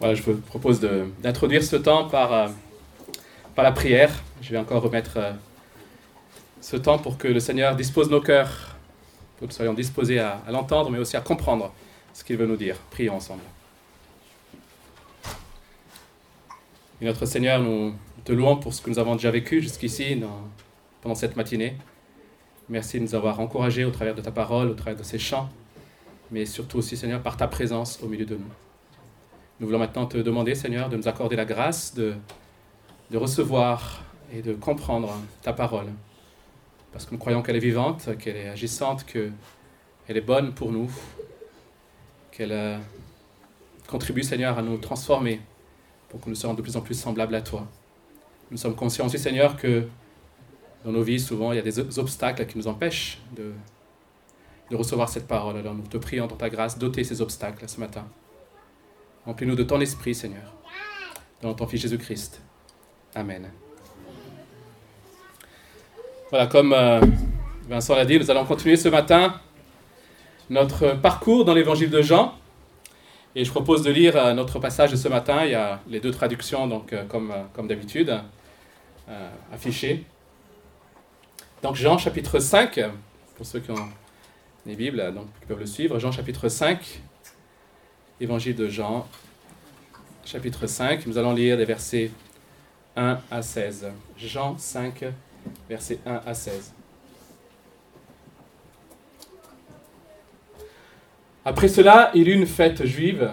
Voilà, je vous propose d'introduire ce temps par, euh, par la prière. Je vais encore remettre euh, ce temps pour que le Seigneur dispose nos cœurs, pour que nous soyons disposés à, l'entendre, mais aussi à comprendre ce qu'il veut nous dire. Prions ensemble. Notre Seigneur, nous te louons pour ce que nous avons déjà vécu jusqu'ici pendant cette matinée. Merci de nous avoir encouragés au travers de ta parole, au travers de ces chants, mais surtout aussi, Seigneur, par ta présence au milieu de nous. Nous voulons maintenant te demander, Seigneur, de nous accorder la grâce de, de recevoir et de comprendre ta parole. Parce que nous croyons qu'elle est vivante, qu'elle est agissante, qu'elle est bonne pour nous, qu'elle euh, contribue, Seigneur, à nous transformer pour que nous soyons de plus en plus semblables à toi. Nous sommes conscients aussi, Seigneur, que dans nos vies, souvent, il y a des obstacles qui nous empêchent de, de recevoir cette parole. Alors nous te prions dans ta grâce d'ôter ces obstacles ce matin. Remplis-nous de ton esprit, Seigneur. Dans ton Fils Jésus-Christ. Amen. Voilà, comme euh, Vincent l'a dit, nous allons continuer ce matin notre parcours dans l'évangile de Jean. Et je propose de lire euh, notre passage de ce matin. Il y a les deux traductions, donc, euh, comme, comme d'habitude, affichées. Donc, Jean chapitre 5, pour ceux qui ont les Bibles, donc, qui peuvent le suivre. Jean chapitre 5, Évangile de Jean, chapitre 5. Nous allons lire les versets 1 à 16. Jean 5, versets 1 à 16. Après cela, il eut une fête juive,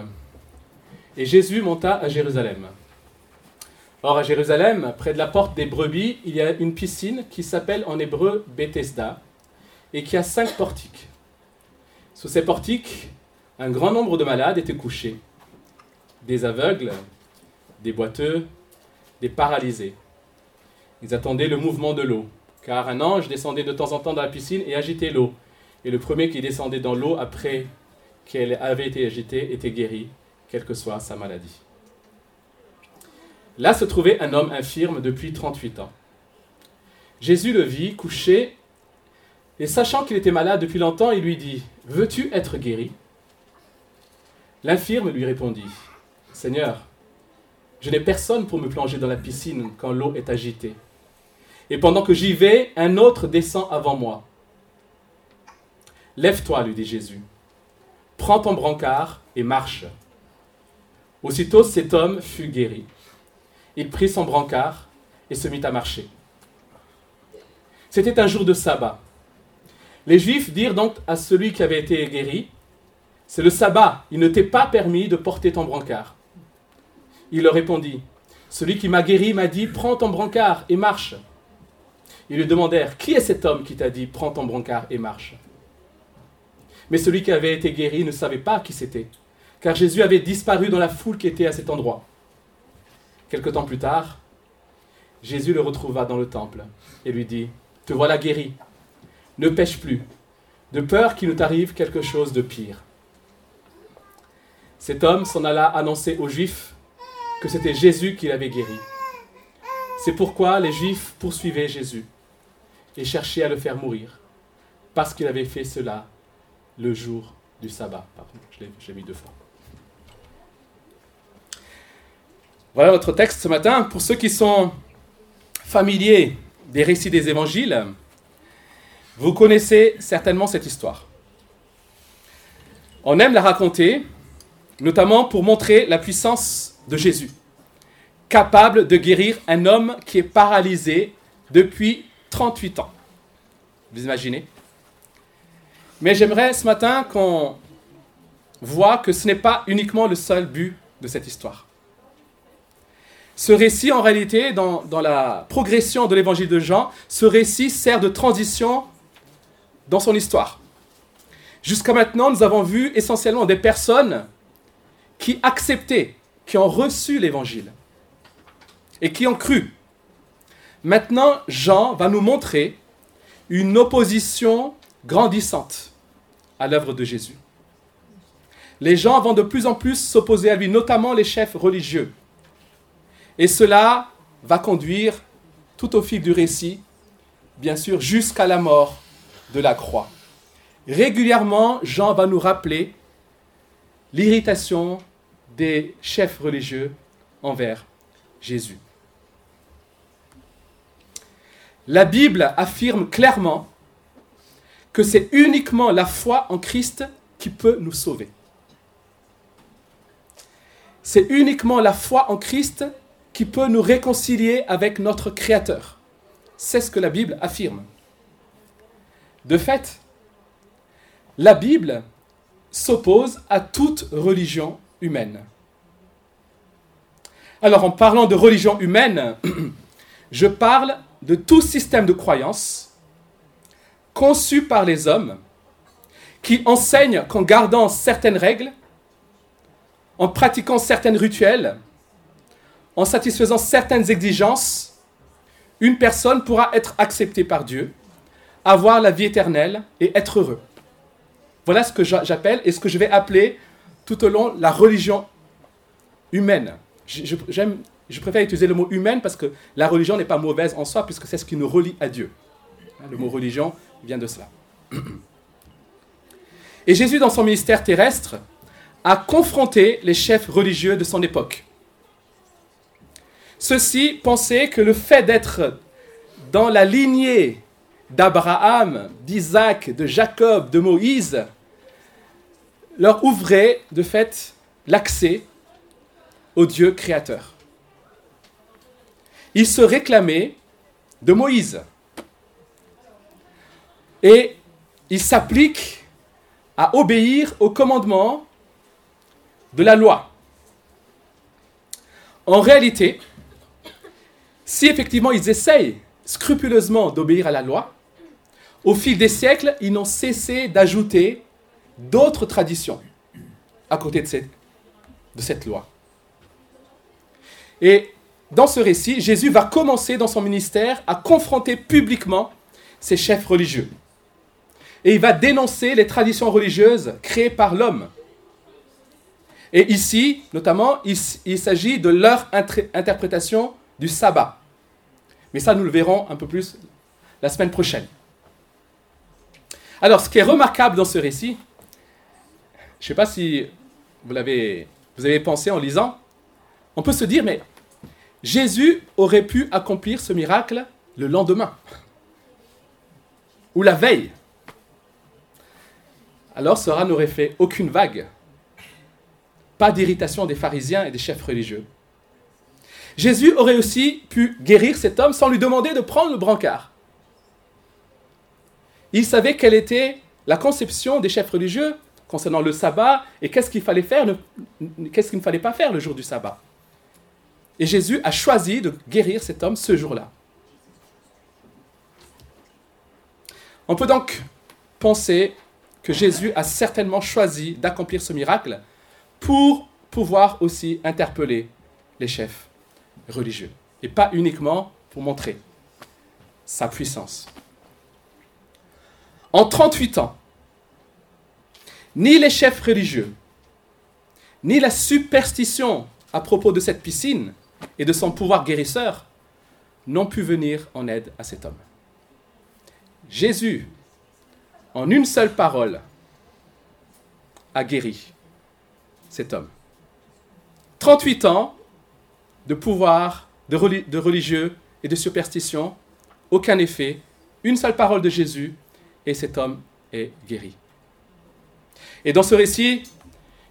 et Jésus monta à Jérusalem. Or, à Jérusalem, près de la porte des brebis, il y a une piscine qui s'appelle en hébreu Bethesda, et qui a cinq portiques. Sous ces portiques, un grand nombre de malades étaient couchés. Des aveugles, des boiteux, des paralysés. Ils attendaient le mouvement de l'eau, car un ange descendait de temps en temps dans la piscine et agitait l'eau. Et le premier qui descendait dans l'eau après qu'elle avait été agitée était guéri, quelle que soit sa maladie. Là se trouvait un homme infirme depuis 38 ans. Jésus le vit couché, et sachant qu'il était malade depuis longtemps, il lui dit, Veux-tu être guéri? L'infirme lui répondit, Seigneur, je n'ai personne pour me plonger dans la piscine quand l'eau est agitée. Et pendant que j'y vais, un autre descend avant moi. Lève-toi, lui dit Jésus. Prends ton brancard et marche. Aussitôt cet homme fut guéri. Il prit son brancard et se mit à marcher. C'était un jour de sabbat. Les Juifs dirent donc à celui qui avait été guéri, c'est le sabbat, il ne t'est pas permis de porter ton brancard. Il leur répondit, Celui qui m'a guéri m'a dit, Prends ton brancard et marche. Ils lui demandèrent, Qui est cet homme qui t'a dit, Prends ton brancard et marche? Mais celui qui avait été guéri ne savait pas qui c'était, car Jésus avait disparu dans la foule qui était à cet endroit. Quelque temps plus tard, Jésus le retrouva dans le temple et lui dit, Te voilà guéri, ne pêche plus, de peur qu'il ne t'arrive quelque chose de pire. Cet homme s'en alla annoncer aux Juifs que c'était Jésus qui l'avait guéri. C'est pourquoi les Juifs poursuivaient Jésus et cherchaient à le faire mourir, parce qu'il avait fait cela le jour du sabbat. Pardon, je l'ai mis deux fois. Voilà notre texte ce matin. Pour ceux qui sont familiers des récits des évangiles, vous connaissez certainement cette histoire. On aime la raconter notamment pour montrer la puissance de Jésus, capable de guérir un homme qui est paralysé depuis 38 ans. Vous imaginez? Mais j'aimerais ce matin qu'on voit que ce n'est pas uniquement le seul but de cette histoire. Ce récit, en réalité, dans, dans la progression de l'évangile de Jean, ce récit sert de transition dans son histoire. Jusqu'à maintenant, nous avons vu essentiellement des personnes qui acceptaient, qui ont reçu l'évangile et qui ont cru. Maintenant, Jean va nous montrer une opposition grandissante à l'œuvre de Jésus. Les gens vont de plus en plus s'opposer à lui, notamment les chefs religieux. Et cela va conduire tout au fil du récit, bien sûr, jusqu'à la mort de la croix. Régulièrement, Jean va nous rappeler l'irritation des chefs religieux envers Jésus. La Bible affirme clairement que c'est uniquement la foi en Christ qui peut nous sauver. C'est uniquement la foi en Christ qui peut nous réconcilier avec notre Créateur. C'est ce que la Bible affirme. De fait, la Bible s'oppose à toute religion humaine. Alors en parlant de religion humaine, je parle de tout système de croyance conçu par les hommes qui enseigne qu'en gardant certaines règles, en pratiquant certains rituels, en satisfaisant certaines exigences, une personne pourra être acceptée par Dieu, avoir la vie éternelle et être heureux. Voilà ce que j'appelle et ce que je vais appeler tout au long la religion humaine. Je, je préfère utiliser le mot humaine parce que la religion n'est pas mauvaise en soi puisque c'est ce qui nous relie à Dieu. Le mot religion vient de cela. Et Jésus, dans son ministère terrestre, a confronté les chefs religieux de son époque. Ceux-ci pensaient que le fait d'être dans la lignée d'Abraham, d'Isaac, de Jacob, de Moïse, leur ouvrait de fait l'accès au Dieu créateur. Ils se réclamaient de Moïse. Et ils s'appliquent à obéir au commandement de la loi. En réalité, si effectivement ils essayent scrupuleusement d'obéir à la loi, au fil des siècles, ils n'ont cessé d'ajouter d'autres traditions à côté de cette, de cette loi. Et dans ce récit, Jésus va commencer dans son ministère à confronter publiquement ses chefs religieux. Et il va dénoncer les traditions religieuses créées par l'homme. Et ici, notamment, il, s'agit de leur interprétation du sabbat. Mais ça, nous le verrons un peu plus la semaine prochaine. Alors, ce qui est remarquable dans ce récit, je ne sais pas si vous l'avez avez pensé en lisant, on peut se dire, mais Jésus aurait pu accomplir ce miracle le lendemain ou la veille. Alors Sora n'aurait fait aucune vague. Pas d'irritation des pharisiens et des chefs religieux. Jésus aurait aussi pu guérir cet homme sans lui demander de prendre le brancard. Il savait quelle était la conception des chefs religieux concernant le sabbat et qu'est-ce qu'il fallait faire, qu'est-ce qu'il ne fallait pas faire le jour du sabbat. Et Jésus a choisi de guérir cet homme ce jour-là. On peut donc penser que Jésus a certainement choisi d'accomplir ce miracle pour pouvoir aussi interpeller les chefs religieux. Et pas uniquement pour montrer sa puissance. En 38 ans, ni les chefs religieux, ni la superstition à propos de cette piscine et de son pouvoir guérisseur n'ont pu venir en aide à cet homme. Jésus, en une seule parole, a guéri cet homme. 38 ans de pouvoir, de, religieux et de superstition, aucun effet, une seule parole de Jésus, et cet homme est guéri. Et dans ce récit,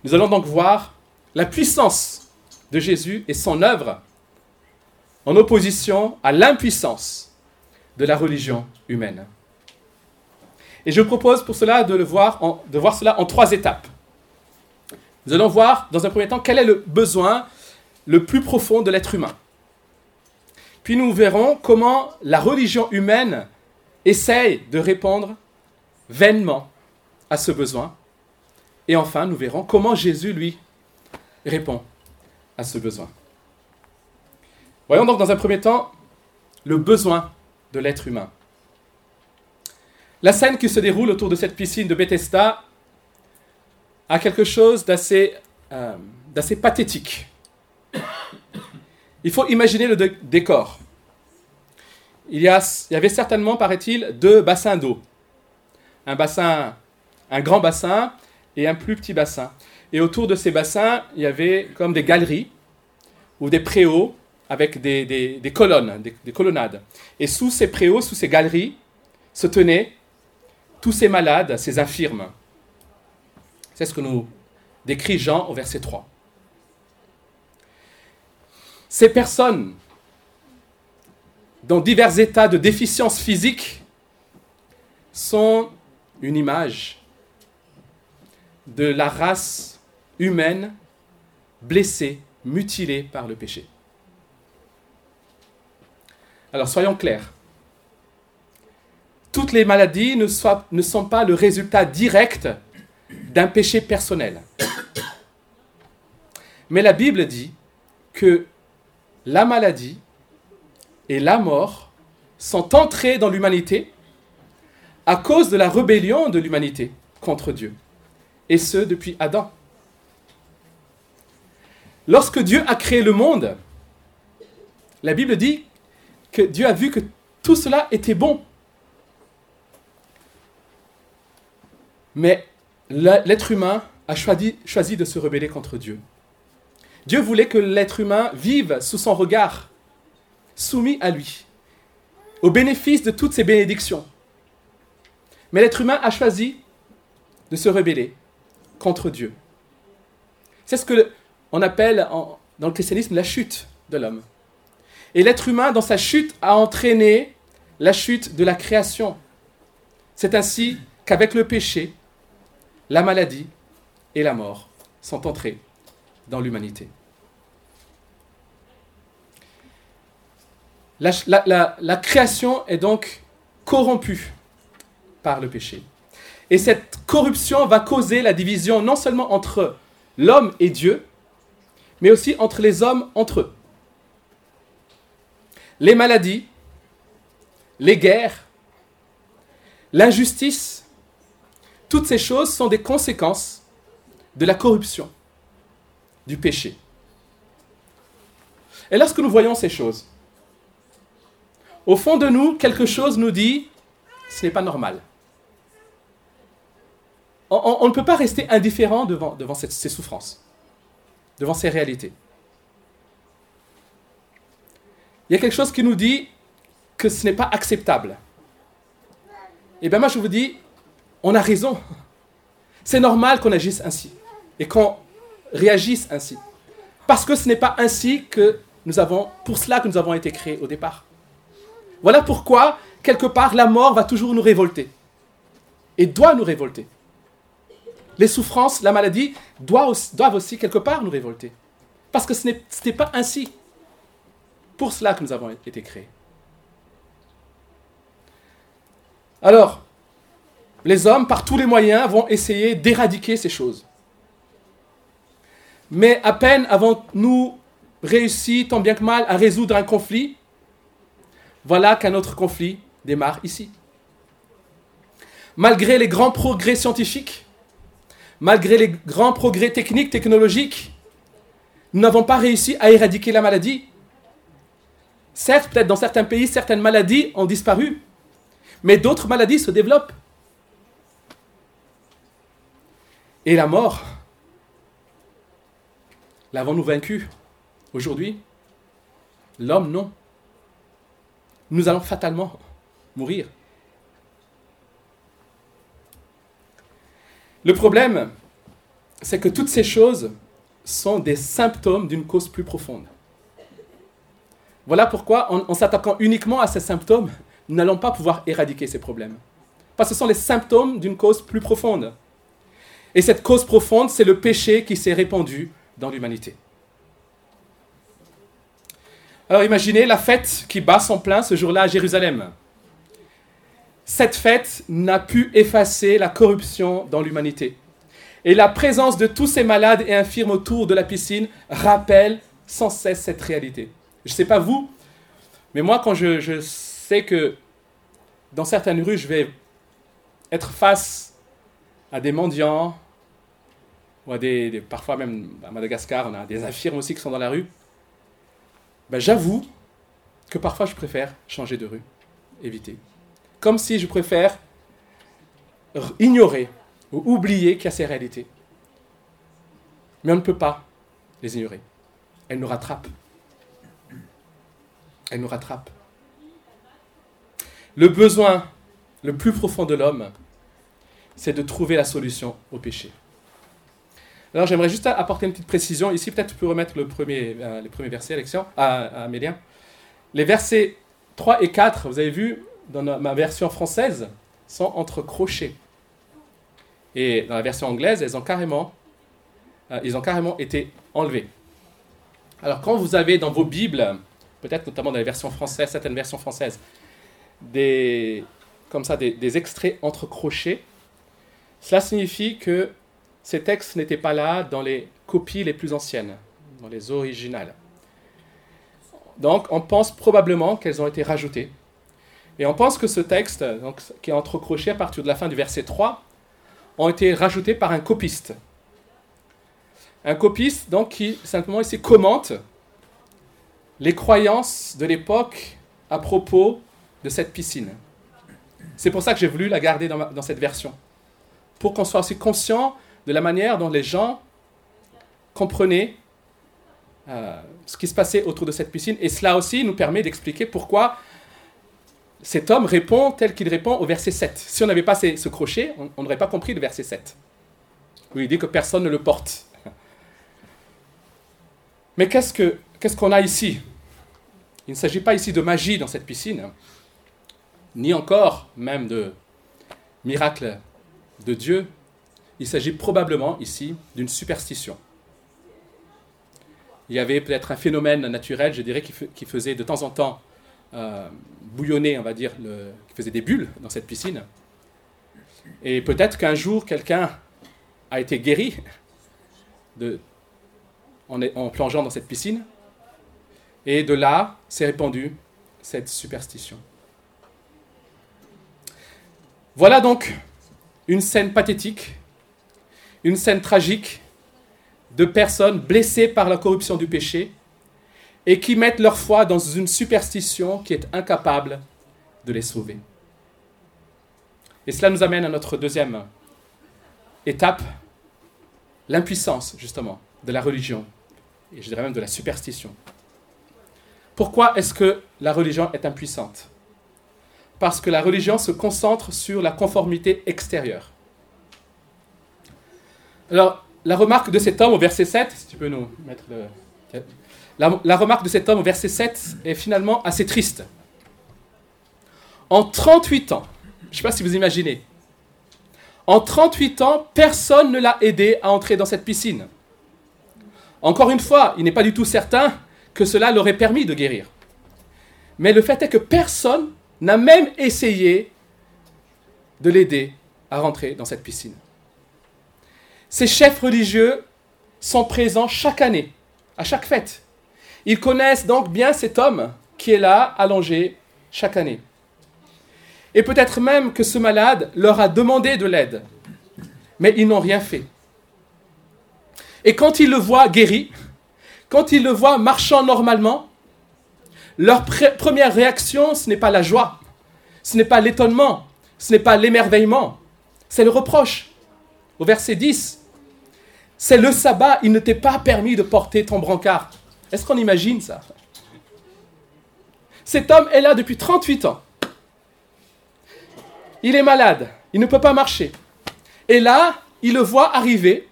nous allons donc voir la puissance de Jésus et son œuvre en opposition à l'impuissance de la religion humaine. Et je propose pour cela de, de voir cela en trois étapes. Nous allons voir dans un premier temps quel est le besoin le plus profond de l'être humain. Puis nous verrons comment la religion humaine essaye de répondre vainement à ce besoin. Et enfin, nous verrons comment Jésus, lui, répond à ce besoin. Voyons donc dans un premier temps le besoin de l'être humain. La scène qui se déroule autour de cette piscine de Bethesda a quelque chose d'assez euh, pathétique. Il faut imaginer le décor. Il y, a, il y avait certainement, paraît-il, deux bassins d'eau. Un grand bassin et un plus petit bassin. Et autour de ces bassins, il y avait comme des galeries ou des préaux avec des, colonnes, des, colonnades. Et sous ces préaux, sous ces galeries, se tenaient tous ces malades, ces infirmes. C'est ce que nous décrit Jean au verset 3. Ces personnes, dans divers états de déficience physique, sont une image de la race humaine blessée, mutilée par le péché. Alors soyons clairs. Toutes les maladies ne, sont pas le résultat direct d'un péché personnel. Mais la Bible dit que la maladie et la mort sont entrées dans l'humanité à cause de la rébellion de l'humanité contre Dieu. Et ce, depuis Adam. Lorsque Dieu a créé le monde, la Bible dit que Dieu a vu que tout cela était bon. Mais l'être humain a choisi, de se rebeller contre Dieu. Dieu voulait que l'être humain vive sous son regard, soumis à lui, au bénéfice de toutes ses bénédictions. Mais l'être humain a choisi de se rebeller contre Dieu. C'est ce que on appelle dans le christianisme la chute de l'homme. Et l'être humain, dans sa chute, a entraîné la chute de la création. C'est ainsi qu'avec le péché, la maladie et la mort sont entrés dans l'humanité. La, création est donc corrompue par le péché. Et cette corruption va causer la division non seulement entre l'homme et Dieu, mais aussi entre les hommes entre eux. Les maladies, les guerres, l'injustice, toutes ces choses sont des conséquences de la corruption, du péché. Et lorsque nous voyons ces choses, au fond de nous, quelque chose nous dit, ce n'est pas normal. On, ne peut pas rester indifférent devant, ces souffrances, devant ces réalités. Il y a quelque chose qui nous dit que ce n'est pas acceptable. Et eh bien moi je vous dis, on a raison. C'est normal qu'on agisse ainsi et qu'on réagisse ainsi. Parce que ce n'est pas ainsi que nous avons, pour cela que nous avons été créés au départ. Voilà pourquoi, quelque part, la mort va toujours nous révolter. Et doit nous révolter. Les souffrances, la maladie doivent aussi, quelque part nous révolter. Parce que ce n'était pas ainsi. Pour cela que nous avons été créés. Alors, les hommes, par tous les moyens, vont essayer d'éradiquer ces choses. Mais à peine avons-nous réussi, tant bien que mal, à résoudre un conflit, voilà qu'un autre conflit démarre ici. Malgré les grands progrès scientifiques, malgré les grands progrès techniques, technologiques, nous n'avons pas réussi à éradiquer la maladie. Certes, peut-être dans certains pays, certaines maladies ont disparu, mais d'autres maladies se développent. Et la mort, l'avons-nous vaincu aujourd'hui? L'homme, non. Nous allons fatalement mourir. Le problème, c'est que toutes ces choses sont des symptômes d'une cause plus profonde. Voilà pourquoi, en, s'attaquant uniquement à ces symptômes, nous n'allons pas pouvoir éradiquer ces problèmes. Parce que ce sont les symptômes d'une cause plus profonde. Et cette cause profonde, c'est le péché qui s'est répandu dans l'humanité. Alors imaginez la fête qui bat son plein ce jour-là à Jérusalem. Cette fête n'a pu effacer la corruption dans l'humanité. Et la présence de tous ces malades et infirmes autour de la piscine rappelle sans cesse cette réalité. Je ne sais pas vous, mais moi quand je, sais que dans certaines rues, je vais être face à des mendiants, ou des, parfois même à Madagascar, on a des infirmes aussi qui sont dans la rue, ben j'avoue que parfois je préfère changer de rue, éviter. Comme si je préfère ignorer ou oublier qu'il y a ces réalités. Mais on ne peut pas les ignorer. Elles nous rattrapent. Elles nous rattrapent. Le besoin le plus profond de l'homme, c'est de trouver la solution au péché. Alors j'aimerais juste apporter une petite précision. Ici, peut-être tu peux remettre euh, les premiers versets, à, à Mélien. Les versets 3 et 4, vous avez vu, dans ma version française, sont entre crochets. Et dans la version anglaise, elles ont carrément, euh, ils ont carrément été enlevés. Alors quand vous avez dans vos Bibles, peut-être notamment dans les versions françaises, certaines versions françaises, des, comme ça, des, des extraits entre crochets, cela signifie que ces textes n'étaient pas là dans les copies les plus anciennes, dans les originales. Donc on pense probablement qu'elles ont été rajoutées. Et on pense que ce texte, donc, qui est entrecroché à partir de la fin du verset 3, ont été rajoutés par un copiste. Un copiste donc qui simplement ici commente les croyances de l'époque à propos de cette piscine. C'est pour ça que j'ai voulu la garder dans, dans cette version. Pour qu'on soit aussi conscient de la manière dont les gens comprenaient euh, ce qui se passait autour de cette piscine. Et cela aussi nous permet d'expliquer pourquoi cet homme répond tel qu'il répond au verset 7. Si on n'avait pas ce crochet, on n'aurait pas compris le verset 7. Où il dit que personne ne le porte. Mais qu'est-ce qu'on a ici? Il ne s'agit pas ici de magie dans cette piscine, ni encore même de miracle de Dieu. Il s'agit probablement ici d'une superstition il y avait peut-être un phénomène naturel, je dirais, qui, faisait de temps en temps euh, on va dire, qui faisait des bulles dans cette piscine. Et peut-être qu'un jour, quelqu'un a été guéri en plongeant dans cette piscine. Et de là s'est répandue cette superstition. Voilà donc une scène pathétique, une scène tragique de personnes blessées par la corruption du péché et qui mettent leur foi dans une superstition qui est incapable de les sauver. Et cela nous amène à notre deuxième étape, l'impuissance justement de la religion, et je dirais même de la superstition. Pourquoi est-ce que la religion est impuissante? Parce que la religion se concentre sur la conformité extérieure. Alors, la remarque de cet homme au verset 7, si tu peux nous mettre le... La, remarque de cet homme au verset 7 est finalement assez triste. En 38 ans, je ne sais pas si vous imaginez, en 38 ans, personne ne l'a aidé à entrer dans cette piscine. Encore une fois, il n'est pas du tout certain que cela l'aurait permis de guérir. Mais le fait est que personne n'a même essayé de l'aider à rentrer dans cette piscine. Ces chefs religieux sont présents chaque année, à chaque fête. Ils connaissent donc bien cet homme qui est là, allongé, chaque année. Et peut-être même que ce malade leur a demandé de l'aide, mais ils n'ont rien fait. Et quand ils le voient guéri, quand ils le voient marchant normalement, leur première réaction, ce n'est pas la joie, ce n'est pas l'étonnement, ce n'est pas l'émerveillement, c'est le reproche. Au verset 10, c'est le sabbat, il ne t'est pas permis de porter ton brancard. Est-ce qu'on imagine ça? Cet homme est là depuis 38 ans. Il est malade, il ne peut pas marcher. Et là, il le voit arriver.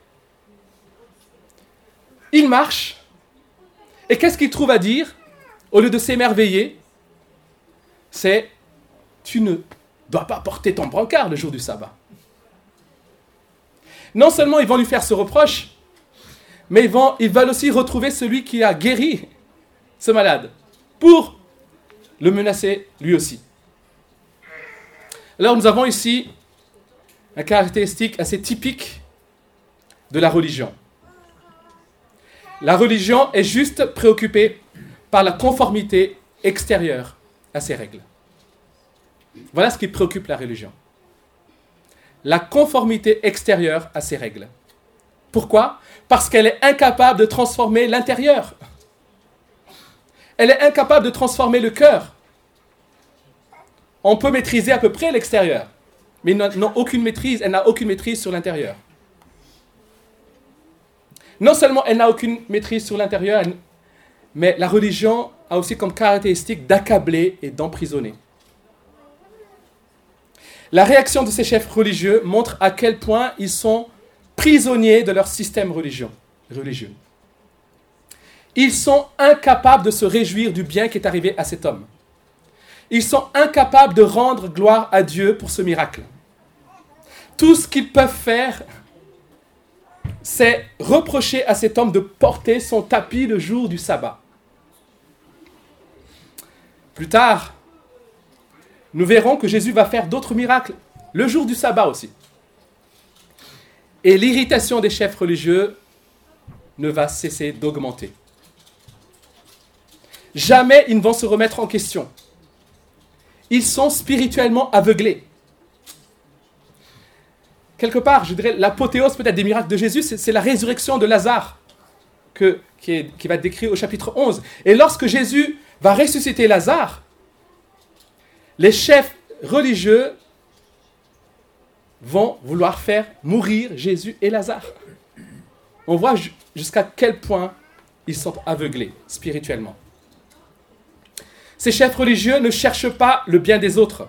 Il marche. Et qu'est-ce qu'il trouve à dire? Au lieu de s'émerveiller, c'est Tu ne dois pas porter ton brancard le jour du sabbat non seulement ils vont lui faire ce reproche, mais ils, vont, ils veulent aussi retrouver celui qui a guéri ce malade pour le menacer lui aussi. Alors nous avons ici une caractéristique assez typique de la religion. La religion est juste préoccupée par la conformité extérieure à ses règles. Voilà ce qui préoccupe la religion la conformité extérieure à ses règles. Pourquoi? Parce qu'elle est incapable de transformer l'intérieur. Elle est incapable de transformer le cœur. On peut maîtriser à peu près l'extérieur, mais n'a aucune maîtrise, elle n'a aucune maîtrise sur l'intérieur. Non seulement elle n'a aucune maîtrise sur l'intérieur, mais la religion a aussi comme caractéristique d'accabler et d'emprisonner. La réaction de ces chefs religieux montre à quel point ils sont prisonniers de leur système religieux. Ils sont incapables de se réjouir du bien qui est arrivé à cet homme. Ils sont incapables de rendre gloire à Dieu pour ce miracle. Tout ce qu'ils peuvent faire, c'est reprocher à cet homme de porter son tapis le jour du sabbat. Plus tard, nous verrons que Jésus va faire d'autres miracles le jour du sabbat aussi. Et l'irritation des chefs religieux ne va cesser d'augmenter. Jamais ils ne vont se remettre en question. Ils sont spirituellement aveuglés. Quelque part, je dirais, l'apothéose peut-être des miracles de Jésus, c'est la résurrection de Lazare, qui va être décrit au chapitre 11. Et lorsque Jésus va ressusciter Lazare, les chefs religieux vont vouloir faire mourir Jésus et Lazare. On voit jusqu'à quel point ils sont aveuglés spirituellement. Ces chefs religieux ne cherchent pas le bien des autres.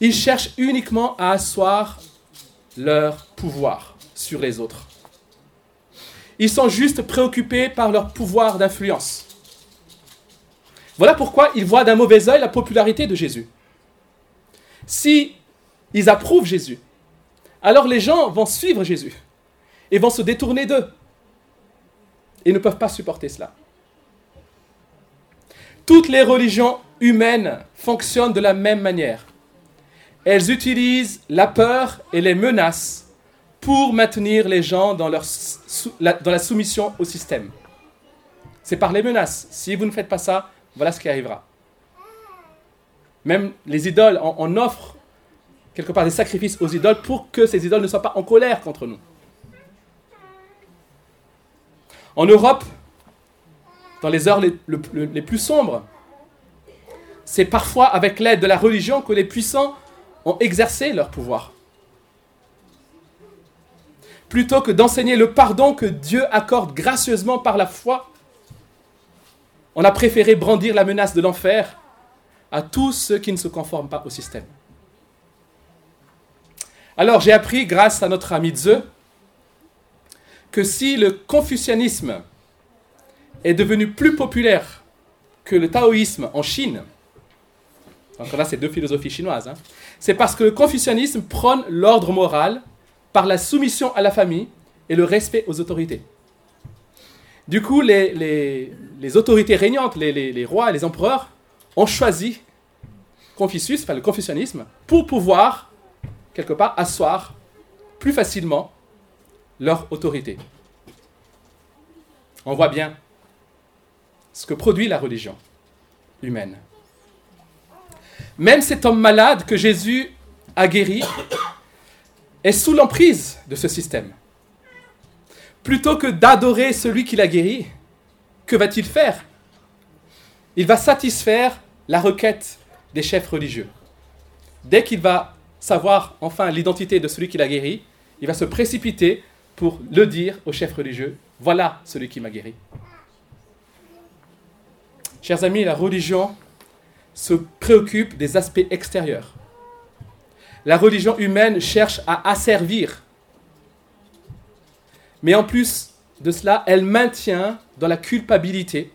Ils cherchent uniquement à asseoir leur pouvoir sur les autres. Ils sont juste préoccupés par leur pouvoir d'influence. Voilà pourquoi ils voient d'un mauvais œil la popularité de Jésus. Si ils approuvent Jésus, alors les gens vont suivre Jésus et vont se détourner d'eux. Et ne peuvent pas supporter cela. Toutes les religions humaines fonctionnent de la même manière. Elles utilisent la peur et les menaces pour maintenir les gens dans la soumission au système. C'est par les menaces. Si vous ne faites pas ça, voilà ce qui arrivera. Même les idoles, on, on offre quelque part des sacrifices aux idoles pour que ces idoles ne soient pas en colère contre nous. En Europe, dans les heures les, plus sombres. C'est parfois avec l'aide de la religion que les puissants ont exercé leur pouvoir. Plutôt que d'enseigner le pardon que Dieu accorde gracieusement par la foi, on a préféré brandir la menace de l'enfer à tous ceux qui ne se conforment pas au système. Alors j'ai appris, grâce à notre ami Zeu, que si le confucianisme est devenu plus populaire que le taoïsme en Chine, donc là c'est deux philosophies chinoises, hein, c'est parce que le confucianisme prône l'ordre moral par la soumission à la famille et le respect aux autorités. Du coup, les, autorités régnantes, les, les, rois, les empereurs, ont choisi Confucius, enfin le confucianisme, pour pouvoir, quelque part, asseoir plus facilement leur autorité. On voit bien ce que produit la religion humaine. Même cet homme malade que Jésus a guéri est sous l'emprise de ce système. Plutôt que d'adorer celui qui l'a guéri, que va-t-il faire? Il va satisfaire la requête des chefs religieux. Dès qu'il va savoir enfin l'identité de celui qui l'a guéri, il va se précipiter pour le dire aux chefs religieux, voilà celui qui m'a guéri. Chers amis, la religion se préoccupe des aspects extérieurs. La religion humaine cherche à asservir. Mais en plus de cela, elle maintient dans la culpabilité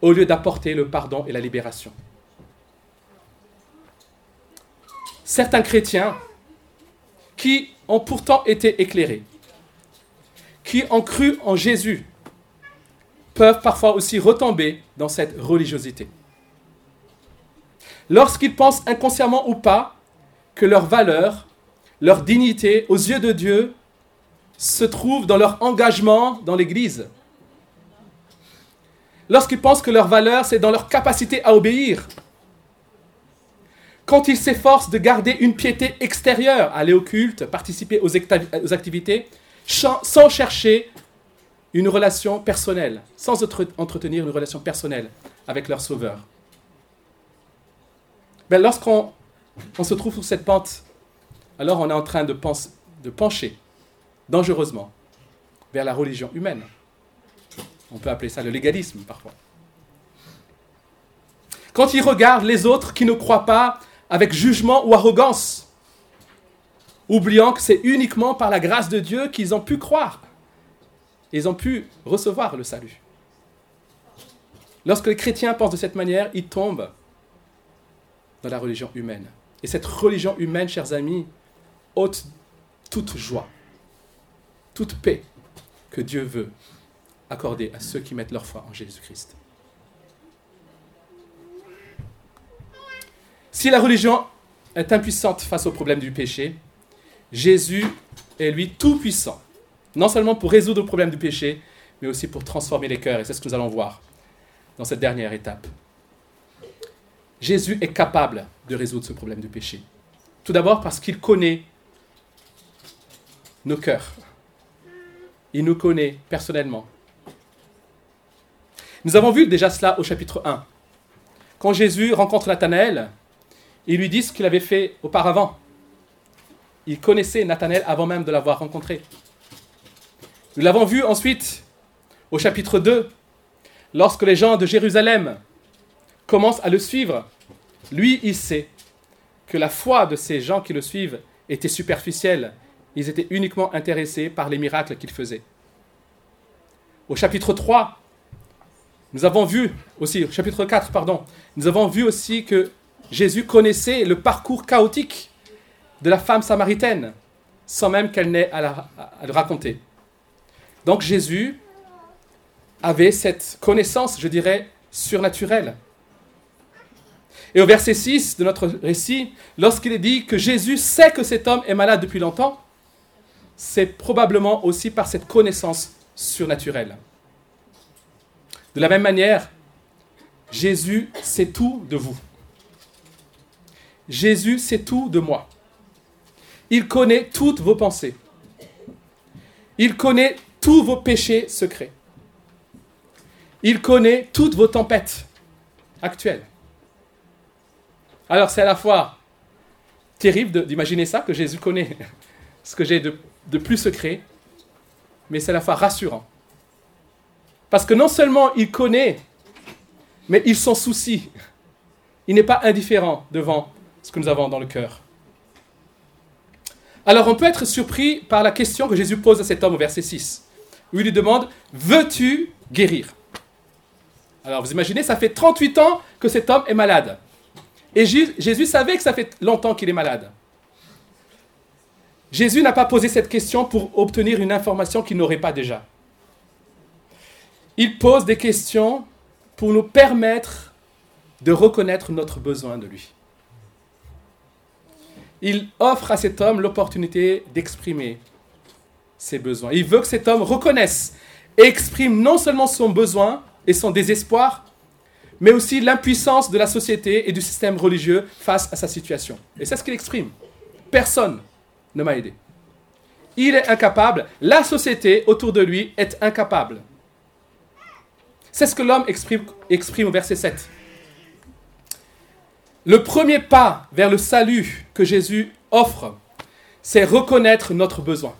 au lieu d'apporter le pardon et la libération. Certains chrétiens qui ont pourtant été éclairés, qui ont cru en Jésus, peuvent parfois aussi retomber dans cette religiosité. Lorsqu'ils pensent inconsciemment ou pas que leur valeur, leur dignité aux yeux de Dieu se trouve dans leur engagement dans l'Église. Lorsqu'ils pensent que leur valeur, c'est dans leur capacité à obéir. Quand ils s'efforcent de garder une piété extérieure, aller au culte, participer aux, activités, sans chercher une relation personnelle, sans entretenir une relation personnelle avec leur Sauveur. Ben, Lorsqu'on on se trouve sur cette pente, alors on est en train de pencher dangereusement vers la religion humaine. On peut appeler ça le légalisme parfois. Quand ils regardent les autres qui ne croient pas avec jugement ou arrogance, oubliant que c'est uniquement par la grâce de Dieu qu'ils ont pu croire. Ils ont pu recevoir le salut. Lorsque les chrétiens pensent de cette manière, ils tombent dans la religion humaine. Et cette religion humaine, chers amis, ôte toute joie, toute paix que Dieu veut accorder à ceux qui mettent leur foi en Jésus-Christ. Si la religion est impuissante face au problème du péché, Jésus est lui tout puissant, non seulement pour résoudre le problème du péché, mais aussi pour transformer les cœurs. Et c'est ce que nous allons voir dans cette dernière étape. Jésus est capable de résoudre ce problème du péché. Tout d'abord parce qu'il connaît nos cœurs. Il nous connaît personnellement. Nous avons vu déjà cela au chapitre 1. Quand Jésus rencontre Nathanaël, il lui dit ce qu'il avait fait auparavant. Il connaissait Nathanaël avant même de l'avoir rencontré. Nous l'avons vu ensuite au chapitre 2, lorsque les gens de Jérusalem commencent à le suivre. Lui, il sait que la foi de ces gens qui le suivent était superficielle. Ils étaient uniquement intéressés par les miracles qu'il faisait. Au chapitre 3, nous avons vu aussi, au chapitre 4, pardon, nous avons vu aussi que Jésus connaissait le parcours chaotique de la femme samaritaine, sans même qu'elle n'ait à, le raconter. Donc Jésus avait cette connaissance, je dirais, surnaturelle. Et au verset 6 de notre récit, lorsqu'il est dit que Jésus sait que cet homme est malade depuis longtemps, c'est probablement aussi par cette connaissance surnaturelle. De la même manière, Jésus sait tout de vous. Jésus sait tout de moi. Il connaît toutes vos pensées. Il connaît tous vos péchés secrets. Il connaît toutes vos tempêtes actuelles. Alors c'est à la fois terrible d'imaginer ça, que Jésus connaît ce que j'ai de, de plus secret, mais c'est à la fois rassurant. Parce que non seulement il connaît, mais il s'en soucie. Il n'est pas indifférent devant ce que nous avons dans le cœur. Alors on peut être surpris par la question que Jésus pose à cet homme au verset 6, où il lui demande, veux-tu guérir? Alors vous imaginez, ça fait 38 ans que cet homme est malade. Et Jésus savait que ça fait longtemps qu'il est malade. Jésus n'a pas posé cette question pour obtenir une information qu'il n'aurait pas déjà. Il pose des questions pour nous permettre de reconnaître notre besoin de lui il offre à cet homme l'opportunité d'exprimer ses besoins. Il veut que cet homme reconnaisse et exprime non seulement son besoin et son désespoir, mais aussi l'impuissance de la société et du système religieux face à sa situation. Et c'est ce qu'il exprime. Personne ne m'a aidé. Il est incapable, la société autour de lui est incapable. C'est ce que l'homme exprime, au verset 7. Le premier pas vers le salut que Jésus offre, c'est reconnaître notre besoin.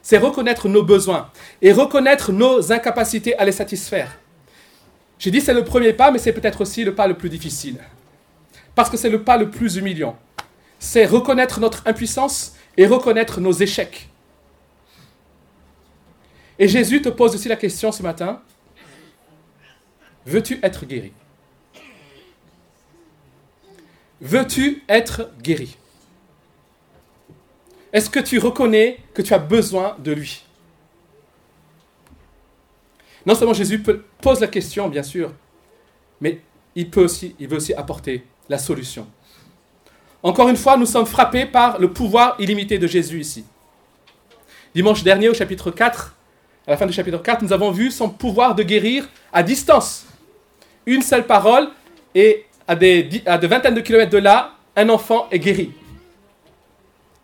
C'est reconnaître nos besoins et reconnaître nos incapacités à les satisfaire. J'ai dit c'est le premier pas, mais c'est peut-être aussi le pas le plus difficile. Parce que c'est le pas le plus humiliant. C'est reconnaître notre impuissance et reconnaître nos échecs. Et Jésus te pose aussi la question ce matin, veux-tu être guéri? Veux-tu être guéri? Est-ce que tu reconnais que tu as besoin de lui? Non seulement Jésus pose la question, bien sûr, mais il, peut aussi, il veut aussi apporter la solution. Encore une fois, nous sommes frappés par le pouvoir illimité de Jésus ici. Dimanche dernier, au chapitre 4, à la fin du chapitre 4, nous avons vu son pouvoir de guérir à distance. Une seule parole et à des, à vingtaines de kilomètres de là, un enfant est guéri.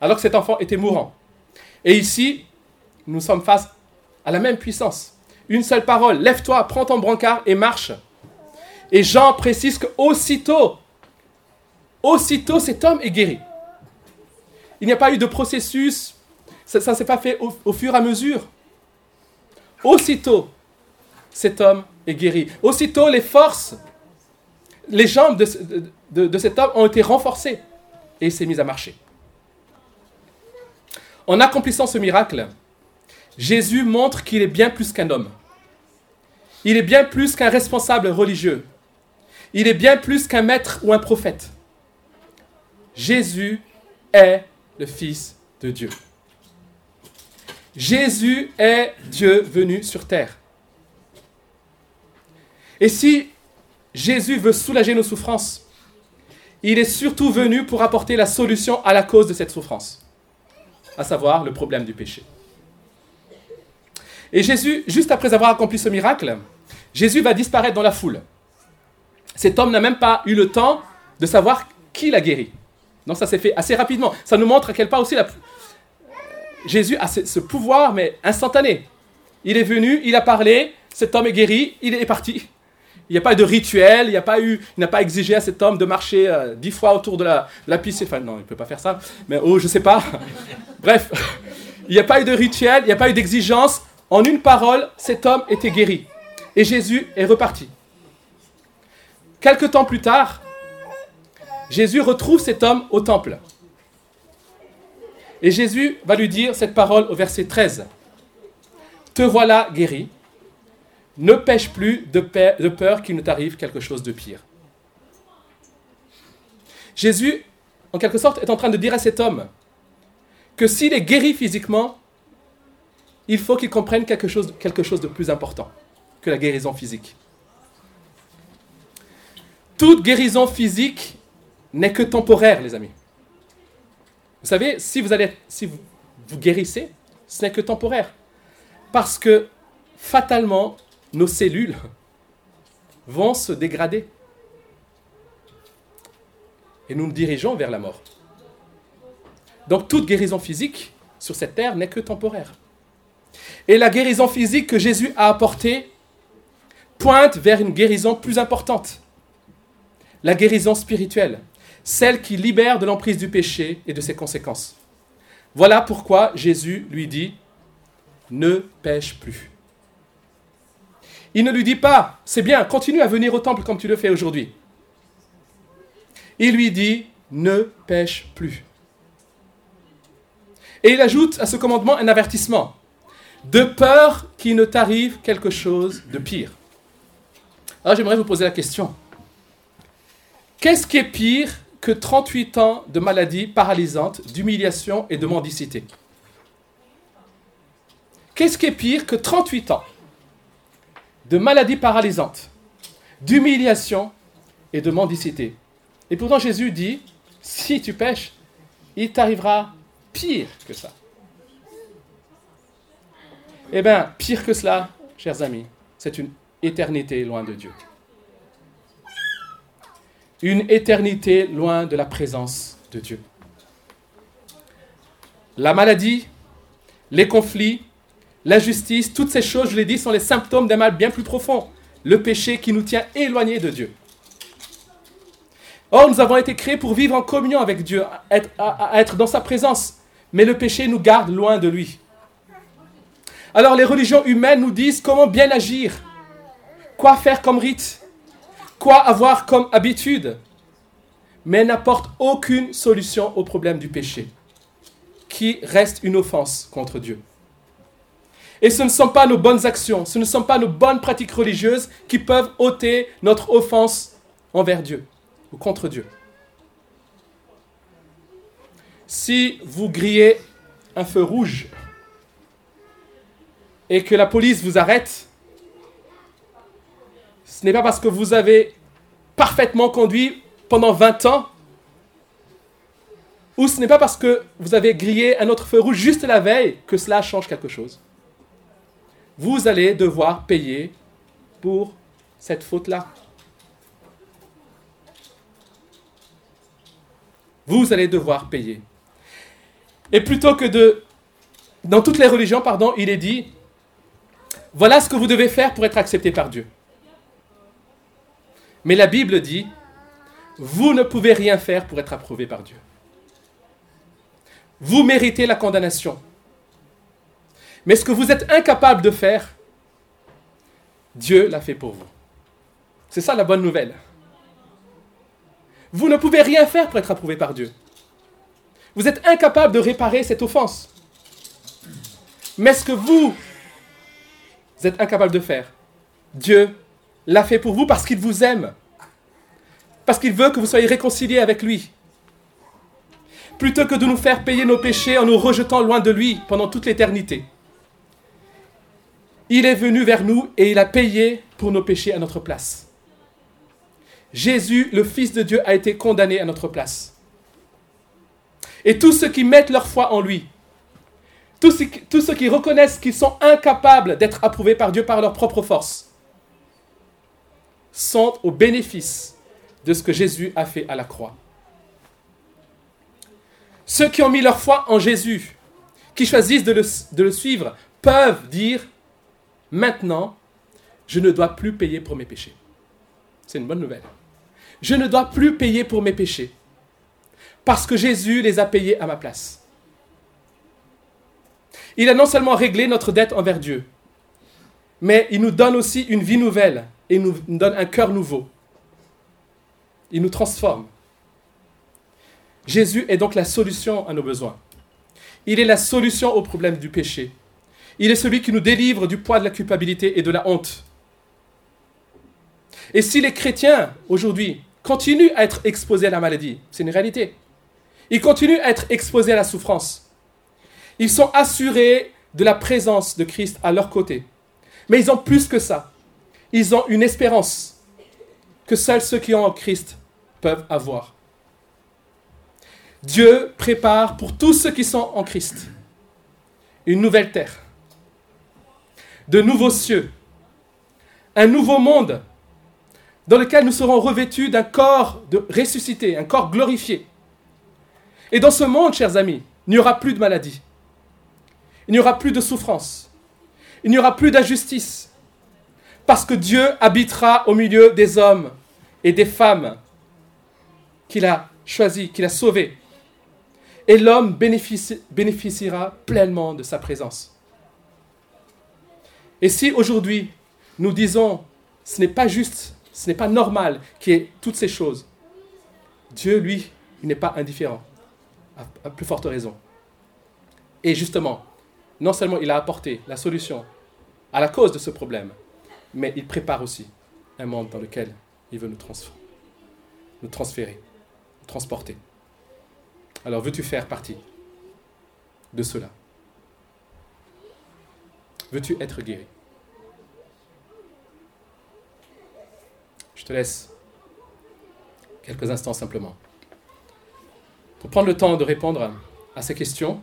Alors que cet enfant était mourant. Et ici, nous sommes face à la même puissance. Une seule parole, lève-toi, prends ton brancard et marche. Et Jean précise que aussitôt, aussitôt cet homme est guéri. Il n'y a pas eu de processus, ça ne s'est pas fait au, fur et à mesure. Aussitôt, cet homme est guéri. Aussitôt, les forces, les jambes de, cet homme ont été renforcées et il s'est mis à marcher. En accomplissant ce miracle, Jésus montre qu'il est bien plus qu'un homme. Il est bien plus qu'un responsable religieux. Il est bien plus qu'un maître ou un prophète. Jésus est le Fils de Dieu. Jésus est Dieu venu sur terre. Et si Jésus veut soulager nos souffrances, il est surtout venu pour apporter la solution à la cause de cette souffrance, à savoir le problème du péché. Et Jésus, juste après avoir accompli ce miracle, Jésus va disparaître dans la foule. Cet homme n'a même pas eu le temps de savoir qui l'a guéri. Donc ça s'est fait assez rapidement. Ça nous montre à quel point aussi la... Jésus a ce pouvoir, mais instantané. Il est venu, il a parlé, cet homme est guéri, il est parti. Il n'y a pas de rituel, il n'a pas eu, exigé à cet homme de marcher euh, dix fois autour de la, la piscine. Non, il ne peut pas faire ça. Mais oh, je sais pas. Bref, il n'y a pas eu de rituel, il n'y a pas eu d'exigence. En une parole, cet homme était guéri. Et Jésus est reparti. Quelque temps plus tard, Jésus retrouve cet homme au temple. Et Jésus va lui dire cette parole au verset 13. Te voilà guéri. Ne pêche plus de, peur qu'il ne t'arrive quelque chose de pire. Jésus, en quelque sorte, est en train de dire à cet homme que s'il est guéri physiquement, il faut qu'il comprenne quelque chose, de plus important que la guérison physique. Toute guérison physique n'est que temporaire, les amis. Vous savez, si vous, allez, si vous, vous guérissez, ce n'est que temporaire. Parce que fatalement, nos cellules vont se dégrader. Et nous nous dirigeons vers la mort. Donc toute guérison physique sur cette terre n'est que temporaire. Et la guérison physique que Jésus a apportée pointe vers une guérison plus importante. La guérison spirituelle, celle qui libère de l'emprise du péché et de ses conséquences. Voilà pourquoi Jésus lui dit, ne pêche plus. Il ne lui dit pas, c'est bien, continue à venir au temple comme tu le fais aujourd'hui. Il lui dit, ne pêche plus. Et il ajoute à ce commandement un avertissement de peur qu'il ne t'arrive quelque chose de pire. Alors j'aimerais vous poser la question. Qu'est-ce qui est pire que 38 ans de maladie paralysante, d'humiliation et de mendicité? Qu'est-ce qui est pire que 38 ans? De maladie paralysante, d'humiliation et de mendicité Et pourtant Jésus dit, si tu pêches, il t'arrivera pire que ça. Eh bien, pire que cela, chers amis, c'est une éternité loin de Dieu. Une éternité loin de la présence de Dieu. La maladie, les conflits, l'injustice, toutes ces choses, je l'ai dit, sont les symptômes d'un mal bien plus profond. Le péché qui nous tient éloignés de Dieu. Or, nous avons été créés pour vivre en communion avec Dieu, à être dans sa présence. Mais le péché nous garde loin de lui. Alors les religions humaines nous disent comment bien agir, quoi faire comme rite, quoi avoir comme habitude, mais n'apportent aucune solution au problème du péché, qui reste une offense contre Dieu. Et ce ne sont pas nos bonnes actions, ce ne sont pas nos bonnes pratiques religieuses qui peuvent ôter notre offense envers Dieu ou contre Dieu. Si vous grillez un feu rouge et que la police vous arrête, ce n'est pas parce que vous avez parfaitement conduit pendant 20 ans, ou ce n'est pas parce que vous avez grillé un autre feu rouge juste la veille que cela change quelque chose. Vous allez devoir payer pour cette faute-là. Vous allez devoir payer. Et plutôt que de... Dans toutes les religions, pardon, il est dit, voilà ce que vous devez faire pour être accepté par Dieu. Mais la Bible dit, vous ne pouvez rien faire pour être approuvé par Dieu. Vous méritez la condamnation. Mais ce que vous êtes incapable de faire, Dieu l'a fait pour vous. C'est ça la bonne nouvelle. Vous ne pouvez rien faire pour être approuvé par Dieu. Vous êtes incapable de réparer cette offense. Mais ce que vous, êtes incapable de faire, Dieu l'a fait pour vous parce qu'il vous aime. Parce qu'il veut que vous soyez réconciliés avec lui. Plutôt que de nous faire payer nos péchés en nous rejetant loin de lui pendant toute l'éternité. Il est venu vers nous et il a payé pour nos péchés à notre place. Jésus, le Fils de Dieu, a été condamné à notre place. Et tous ceux qui mettent leur foi en lui, tous ceux, qui reconnaissent qu'ils sont incapables d'être approuvés par Dieu par leur propre force, sont au bénéfice de ce que Jésus a fait à la croix. Ceux qui ont mis leur foi en Jésus, qui choisissent de le, suivre, peuvent dire, maintenant, je ne dois plus payer pour mes péchés. C'est une bonne nouvelle. Je ne dois plus payer pour mes péchés, parce que Jésus les a payés à ma place. Il a non seulement réglé notre dette envers Dieu, mais il nous donne aussi une vie nouvelle et nous donne un cœur nouveau. Il nous transforme. Jésus est donc la solution à nos besoins. Il est la solution au problème du péché. Il est celui qui nous délivre du poids de la culpabilité et de la honte. Et si les chrétiens, aujourd'hui, continuent à être exposés à la maladie, c'est une réalité, ils continuent à être exposés à la souffrance, ils sont assurés de la présence de Christ à leur côté. Mais ils ont plus que ça. Ils ont une espérance que seuls ceux qui ont en Christ peuvent avoir. Dieu prépare pour tous ceux qui sont en Christ une nouvelle terre, de nouveaux cieux, un nouveau monde dans lequel nous serons revêtus d'un corps de ressuscité, un corps glorifié. Et dans ce monde, chers amis, il n'y aura plus de maladie, il n'y aura plus de souffrance. Il n'y aura plus d'injustice. Parce que Dieu habitera au milieu des hommes et des femmes qu'il a choisis, qu'il a sauvés. Et l'homme bénéficiera pleinement de sa présence. Et si aujourd'hui nous disons ce n'est pas juste, ce n'est pas normal qu'il y ait toutes ces choses, Dieu, lui, il n'est pas indifférent, à plus forte raison. Et justement, non seulement il a apporté la solution à la cause de ce problème, mais il prépare aussi un monde dans lequel il veut nous, nous transférer, nous transporter. Alors veux-tu faire partie de cela? Veux-tu être guéri? Je te laisse quelques instants simplement pour prendre le temps de répondre à ces questions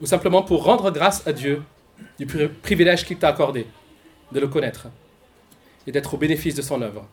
ou simplement pour rendre grâce à Dieu du privilège qu'il t'a accordé de le connaître et d'être au bénéfice de son œuvre.